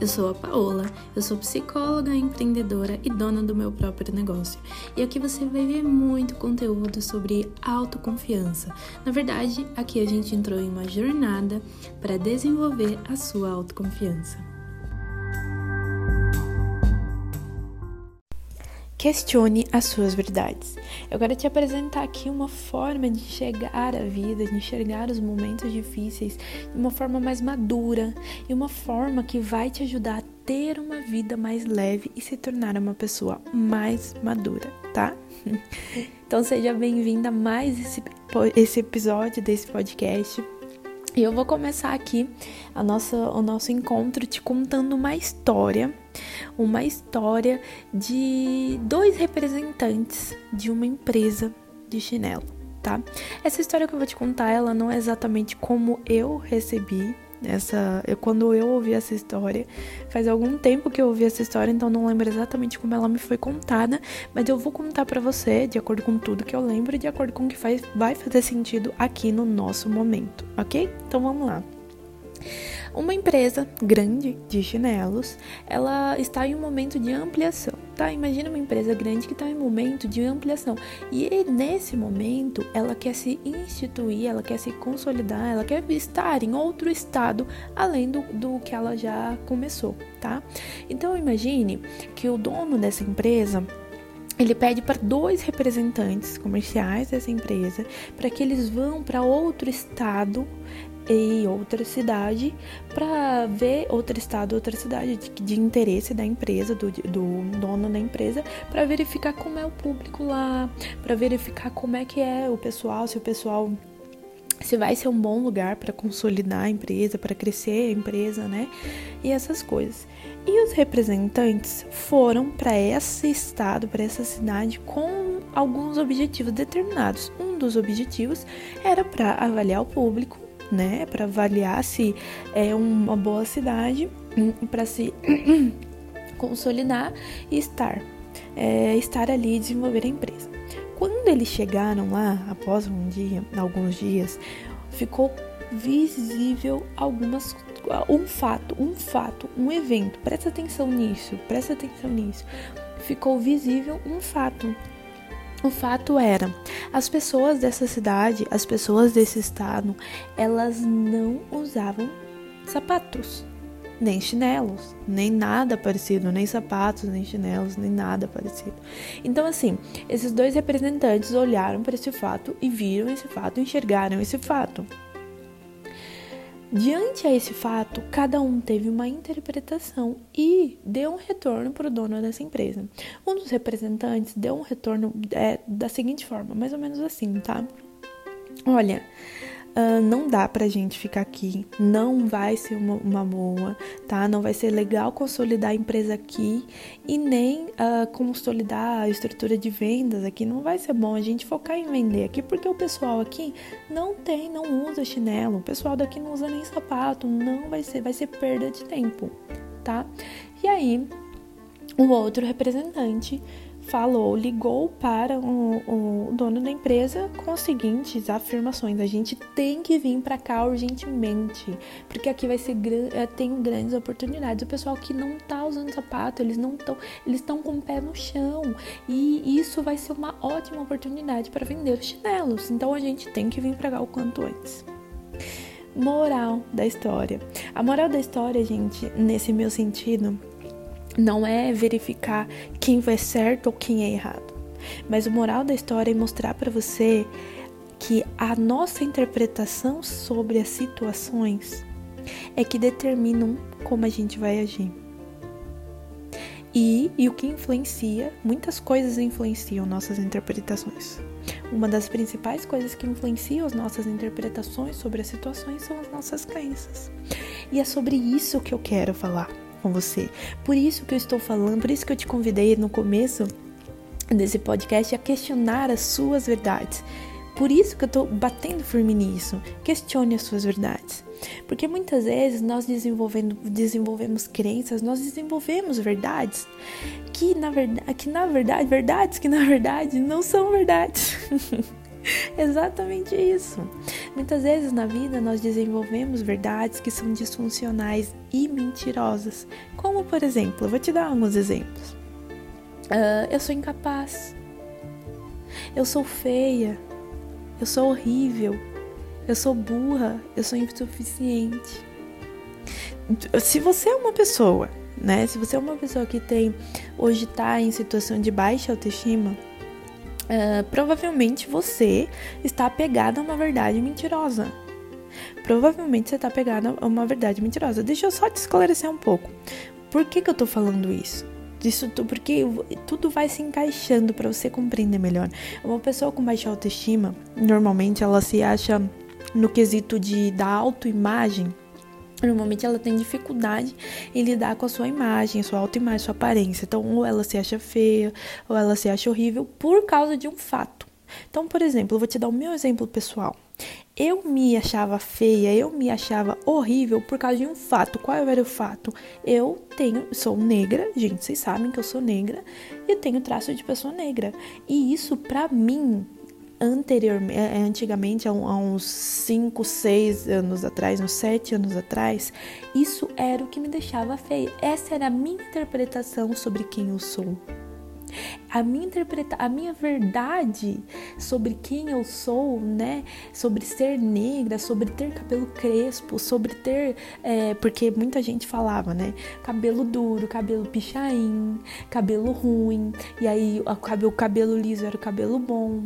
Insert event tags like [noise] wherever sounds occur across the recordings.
Eu sou a Paola, eu sou psicóloga, empreendedora e dona do meu próprio negócio. E aqui você vai ver muito conteúdo sobre autoconfiança. Na verdade, aqui a gente entrou em uma jornada para desenvolver a sua autoconfiança. Questione as suas verdades. Eu quero te apresentar aqui uma forma de enxergar a vida, de enxergar os momentos difíceis de uma forma mais madura e uma forma que vai te ajudar a ter uma vida mais leve e se tornar uma pessoa mais madura, tá? [laughs] Então seja bem-vinda a mais esse, esse episódio desse podcast. E eu vou começar aqui a nossa, o nosso encontro te contando uma história, uma história de dois representantes de uma empresa de chinelo, tá? Essa história que eu vou te contar, ela não é exatamente como eu recebi essa, eu, quando eu ouvi essa história, faz algum tempo que eu ouvi essa história, então não lembro exatamente como ela me foi contada, mas eu vou contar para você de acordo com tudo que eu lembro e de acordo com o que faz, vai fazer sentido aqui no nosso momento, ok? Então vamos lá. Uma empresa grande de chinelos, ela está em um momento de ampliação, tá? Imagina uma empresa grande que está em momento de ampliação e nesse momento ela quer se instituir, ela quer se consolidar, ela quer estar em outro estado além do, do que ela já começou, tá? Então imagine que o dono dessa empresa ele pede para dois representantes comerciais dessa empresa para que eles vão para outro estado em outra cidade para ver outro estado, outra cidade de, de interesse da empresa, do, do dono da empresa, para verificar como é o público lá, para verificar como é que é o pessoal, se o pessoal se vai ser um bom lugar para consolidar a empresa, para crescer a empresa, né? E essas coisas. E os representantes foram para esse estado, para essa cidade com alguns objetivos determinados. Um dos objetivos era para avaliar o público né, para avaliar se é uma boa cidade, para se [clears throat] consolidar e estar, é, estar ali e desenvolver a empresa. Quando eles chegaram lá, após um dia, alguns dias, ficou visível algumas um fato, um fato, um evento. Presta atenção nisso, presta atenção nisso. Ficou visível um fato, o fato era, as pessoas dessa cidade, as pessoas desse estado, elas não usavam sapatos, nem chinelos, nem nada parecido, nem sapatos, nem chinelos, nem nada parecido. Então, assim, esses dois representantes olharam para esse fato e viram esse fato, enxergaram esse fato. Diante a esse fato, cada um teve uma interpretação e deu um retorno para o dono dessa empresa. Um dos representantes deu um retorno é, da seguinte forma, mais ou menos assim, tá? Olha, Uh, não dá pra gente ficar aqui, não vai ser uma, uma, boa, tá? Não vai ser legal consolidar a empresa aqui e nem uh, consolidar a estrutura de vendas aqui. Não vai ser bom a gente focar em vender aqui, porque o pessoal aqui não tem, não usa chinelo, o pessoal daqui não usa nem sapato, não vai ser, vai ser perda de tempo, tá? E aí, o outro representante falou, ligou para o, o, dono da empresa com as seguintes afirmações: a gente tem que vir para cá urgentemente, porque aqui vai ser eh, tem grandes oportunidades. O pessoal que não tá usando sapato, eles não estão, eles estão com o pé no chão e isso vai ser uma ótima oportunidade para vender os chinelos. Então a gente tem que vir para cá o quanto antes. Moral da história. A moral da história, gente, nesse meu sentido, não é verificar quem vai certo ou quem é errado. Mas o moral da história é mostrar para você que a nossa interpretação sobre as situações é que determinam como a gente vai agir. E, e o que influencia, muitas coisas influenciam nossas interpretações. Uma das principais coisas que influenciam as nossas interpretações sobre as situações são as nossas crenças. E é sobre isso que eu quero falar com você. Por isso que eu estou falando, por isso que eu te convidei no começo desse podcast a questionar as suas verdades. Por isso que eu estou batendo firme nisso. Questione as suas verdades. Porque muitas vezes nós desenvolvendo, desenvolvemos crenças, nós desenvolvemos verdades que na verdade, que na verdade, verdades que na verdade não são verdades. [laughs] [laughs] Exatamente isso. Muitas vezes na vida nós desenvolvemos verdades que são disfuncionais e mentirosas. Como, por exemplo, vou te dar alguns exemplos. Uh, eu sou incapaz. Eu sou feia. Eu sou horrível. Eu sou burra. Eu sou insuficiente. Se você é uma pessoa, né? Se você é uma pessoa que tem hoje está em situação de baixa autoestima, uh, provavelmente você está apegado a uma verdade mentirosa. Provavelmente você está apegado a uma verdade mentirosa. Deixa eu só te esclarecer um pouco. Por que, que eu tô falando isso? Isso porque tudo vai se encaixando para você compreender melhor. Uma pessoa com baixa autoestima, normalmente ela se acha no quesito de da autoimagem, Normalmente ela tem dificuldade em lidar com a sua imagem, sua autoimagem, sua aparência. Então, ou ela se acha feia, ou ela se acha horrível por causa de um fato. Então, por exemplo, eu vou te dar o meu exemplo pessoal. Eu me achava feia, eu me achava horrível por causa de um fato. Qual era o fato? Eu tenho, sou negra, gente, vocês sabem que eu sou negra e tenho traço de pessoa negra. E isso para mim anteriormente, é, é, antigamente, há uns 5, 6 anos atrás, uns 7 anos atrás, isso era o que me deixava feia. Essa era a minha interpretação sobre quem eu sou. A minha interpreta a minha verdade sobre quem eu sou, né? Sobre ser negra, sobre ter cabelo crespo, sobre ter. É, porque muita gente falava, né? Cabelo duro, cabelo pichain, cabelo ruim, e aí o cabelo liso era o cabelo bom.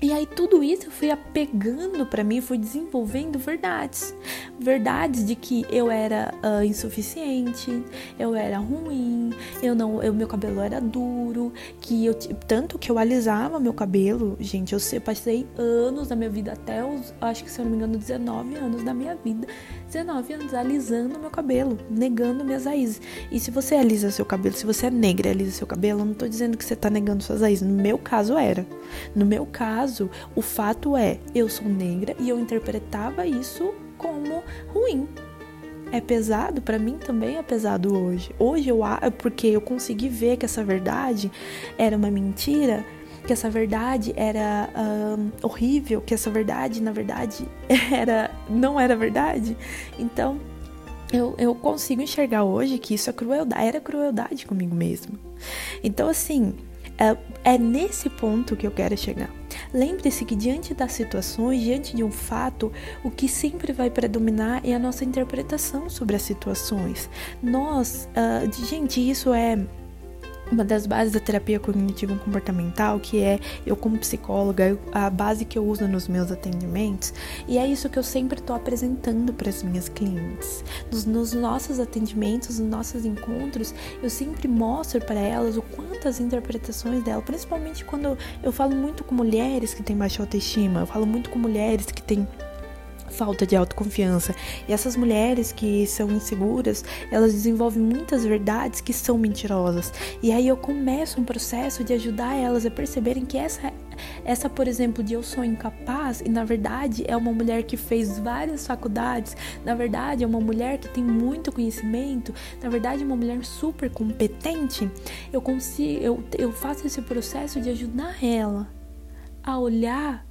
E aí tudo isso eu fui apegando para mim, fui desenvolvendo verdades, verdades de que eu era uh, insuficiente, eu era ruim, eu não, eu, meu cabelo era duro, que eu tanto que eu alisava meu cabelo, gente, eu passei anos da minha vida até os, acho que se eu não me engano, 19 anos da minha vida, 19 anos alisando meu cabelo, negando minhas raízes. E se você alisa seu cabelo, se você é negra alisa seu cabelo, eu não tô dizendo que você tá negando suas raízes, no meu caso era. No meu caso caso, o fato é, eu sou negra e eu interpretava isso como ruim. É pesado, para mim também é pesado hoje. Hoje eu porque eu consegui ver que essa verdade era uma mentira, que essa verdade era horrível, que essa verdade, na verdade, [laughs] era não era verdade. Então, eu, eu consigo enxergar hoje que isso é crueldade, era crueldade comigo mesmo. Então, assim, é, é nesse ponto que eu quero chegar. Lembre-se que diante das situações, diante de um fato, o que sempre vai predominar é a nossa interpretação sobre as situações. Nós, uh, gente, isso é uma das bases da terapia cognitivo comportamental, que é eu como psicóloga, a base que eu uso nos meus atendimentos, e é isso que eu sempre estou apresentando para as minhas clientes. Nos, nos, nossos atendimentos, nos nossos encontros, eu sempre mostro para elas o quanto as interpretações dela, principalmente quando eu falo muito com mulheres que têm baixa autoestima, eu falo muito com mulheres que têm falta de autoconfiança. E essas mulheres que são inseguras, elas desenvolvem muitas verdades que são mentirosas. E aí eu começo um processo de ajudar elas a perceberem que essa essa, por exemplo, de eu sou incapaz e na verdade é uma mulher que fez várias faculdades, na verdade é uma mulher que tem muito conhecimento, na verdade é uma mulher super competente. Eu consigo, eu, eu faço esse processo de ajudar ela a olhar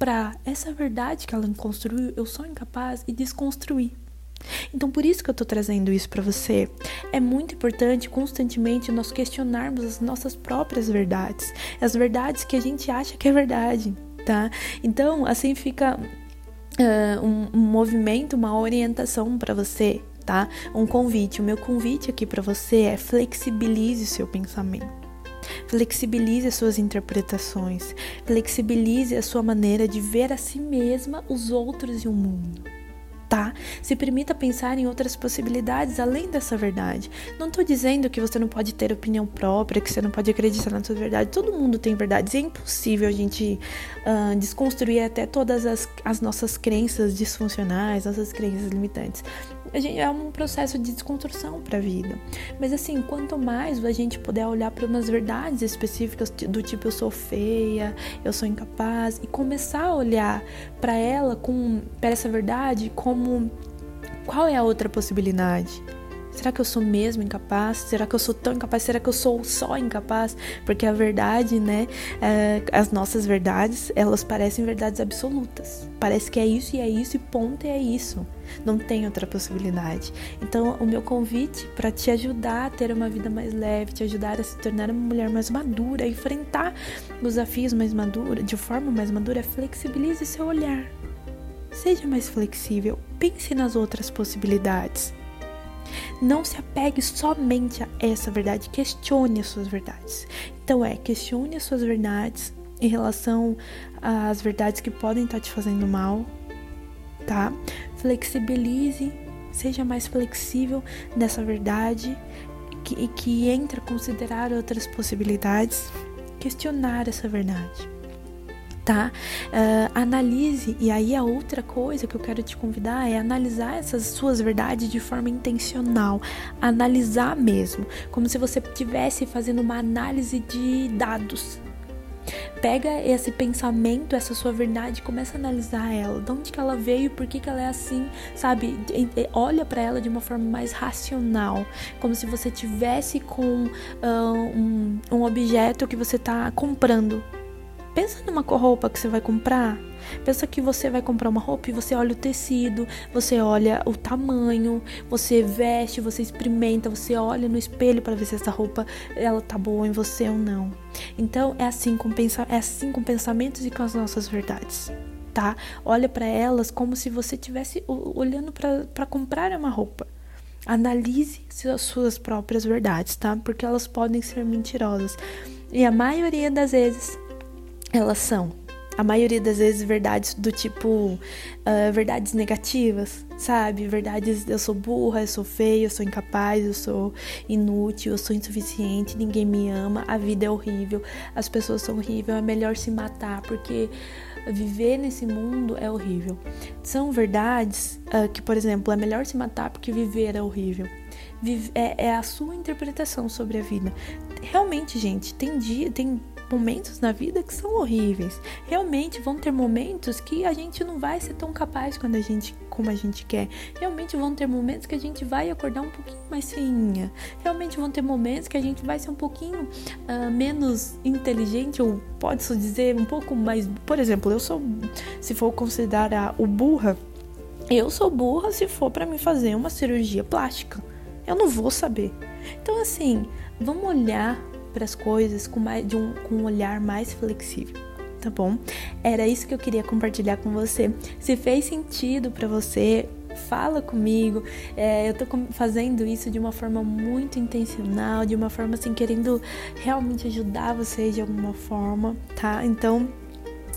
para essa verdade que ela construiu, eu sou incapaz e desconstruir. Então, por isso que eu tô trazendo isso para você. É muito importante constantemente nós questionarmos as nossas próprias verdades, as verdades que a gente acha que é verdade, tá? Então, assim fica uh, um, um movimento, uma orientação para você, tá? Um convite. O meu convite aqui para você é flexibilize o seu pensamento. Flexibilize as suas interpretações, flexibilize a sua maneira de ver a si mesma, os outros e o mundo. Tá? Se permita pensar em outras possibilidades além dessa verdade. Não estou dizendo que você não pode ter opinião própria, que você não pode acreditar na sua verdade. Todo mundo tem verdades. É impossível a gente uh, desconstruir até todas as, as nossas crenças disfuncionais, nossas crenças limitantes é um processo de desconstrução para a vida. Mas assim, quanto mais a gente puder olhar para umas verdades específicas do tipo eu sou feia, eu sou incapaz e começar a olhar para ela com para essa verdade como qual é a outra possibilidade? Será que eu sou mesmo incapaz? Será que eu sou tão incapaz? Será que eu sou só incapaz? Porque a verdade, né? É, as nossas verdades, elas parecem verdades absolutas. Parece que é isso e é isso e ponto e é isso. Não tem outra possibilidade. Então, o meu convite para te ajudar a ter uma vida mais leve, te ajudar a se tornar uma mulher mais madura, enfrentar os desafios mais madura, de forma mais madura, flexibilize seu olhar. Seja mais flexível, pense nas outras possibilidades. Não se apegue somente a essa verdade, questione as suas verdades. Então é, questione as suas verdades em relação às verdades que podem estar te fazendo mal, tá? Flexibilize, seja mais flexível nessa verdade e que, que entre a considerar outras possibilidades, questionar essa verdade tá? Uh, analise, e aí a outra coisa que eu quero te convidar é analisar essas suas verdades de forma intencional, analisar mesmo, como se você estivesse fazendo uma análise de dados, Pega esse pensamento, essa sua verdade, começa a analisar ela, de onde que ela veio, por que, que ela é assim, sabe? Olha para ela de uma forma mais racional, como se você tivesse com uh, um, um objeto que você está comprando, Pensa numa roupa que você vai comprar. Pensa que você vai comprar uma roupa e você olha o tecido, você olha o tamanho, você veste, você experimenta, você olha no espelho para ver se essa roupa ela tá boa em você ou não. Então é assim com é assim com pensamentos e com as nossas verdades, tá? Olha para elas como se você estivesse olhando para comprar uma roupa. Analise as suas próprias verdades, tá? Porque elas podem ser mentirosas. E a maioria das vezes elas são, a maioria das vezes, verdades do tipo uh, verdades negativas, sabe? Verdades eu sou burra, eu sou feia, eu sou incapaz, eu sou inútil, eu sou insuficiente, ninguém me ama, a vida é horrível, as pessoas são horríveis, é melhor se matar porque viver nesse mundo é horrível. São verdades uh, que, por exemplo, é melhor se matar porque viver é horrível. É, é, a sua interpretação sobre a vida. Realmente, gente, tem dia, tem momentos na vida que são horríveis. Realmente vão ter momentos que a gente não vai ser tão capaz quando a gente como a gente quer. Realmente vão ter momentos que a gente vai acordar um pouquinho mais feinha. Realmente vão ter momentos que a gente vai ser um pouquinho uh, menos inteligente ou pode-se dizer um pouco mais, por exemplo, eu sou se for considerar o burra, eu sou burra se for para me fazer uma cirurgia plástica. Eu não vou saber. Então assim, vamos olhar para as coisas com, mais, de um, com um olhar mais flexível tá bom? Era isso que eu queria compartilhar com você. Se fez sentido para você, fala comigo. É, eu tô fazendo isso de uma forma muito intencional, de uma forma assim, querendo realmente ajudar vocês de alguma forma, tá? Então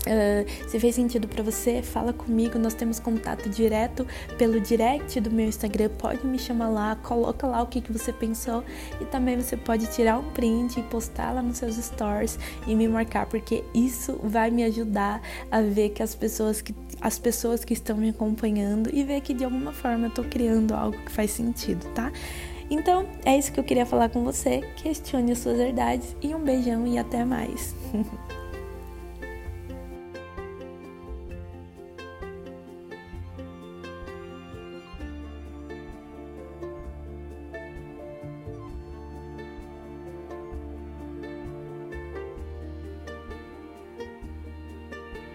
Uh, se fez sentido para você, fala comigo. Nós temos contato direto pelo direct do meu Instagram. Pode me chamar lá, coloca lá o que, que você pensou e também você pode tirar um print e postar lá nos seus stories e me marcar, porque isso vai me ajudar a ver que as pessoas que as pessoas que estão me acompanhando e ver que de alguma forma eu tô criando algo que faz sentido, tá? Então, é isso que eu queria falar com você. Questione as suas verdades e um beijão e até mais. [laughs]